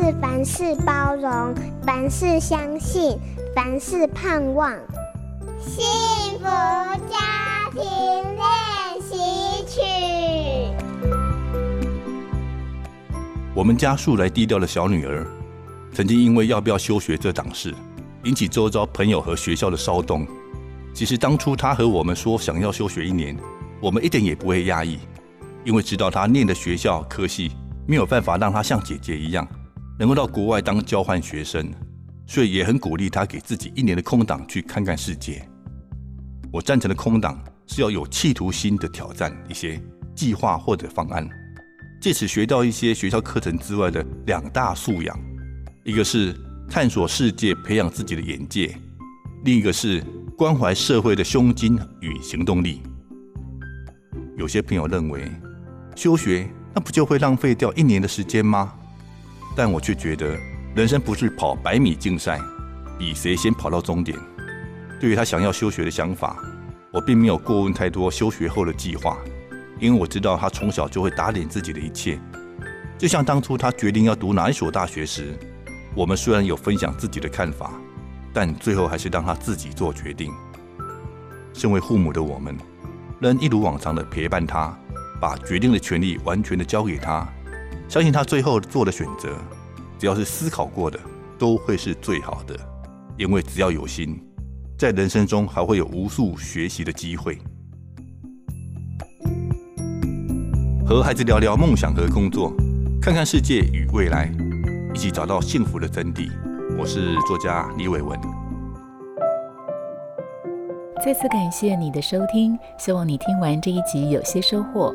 是凡事包容，凡事相信，凡事盼望。幸福家庭练习曲。我们家素来低调的小女儿，曾经因为要不要休学这档事，引起周遭朋友和学校的骚动。其实当初她和我们说想要休学一年，我们一点也不会讶异，因为知道她念的学校科系没有办法让她像姐姐一样，能够到国外当交换学生。所以也很鼓励他给自己一年的空档去看看世界。我赞成的空档是要有企图心的挑战一些计划或者方案，借此学到一些学校课程之外的两大素养，一个是探索世界、培养自己的眼界，另一个是关怀社会的胸襟与行动力。有些朋友认为休学那不就会浪费掉一年的时间吗？但我却觉得。人生不是跑百米竞赛，比谁先跑到终点。对于他想要休学的想法，我并没有过问太多休学后的计划，因为我知道他从小就会打点自己的一切。就像当初他决定要读哪一所大学时，我们虽然有分享自己的看法，但最后还是让他自己做决定。身为父母的我们，仍一如往常的陪伴他，把决定的权利完全的交给他，相信他最后做的选择。只要是思考过的，都会是最好的。因为只要有心，在人生中还会有无数学习的机会。和孩子聊聊梦想和工作，看看世界与未来，一起找到幸福的真谛。我是作家李伟文。再次感谢你的收听，希望你听完这一集有些收获。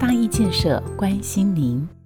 大义建设关心您。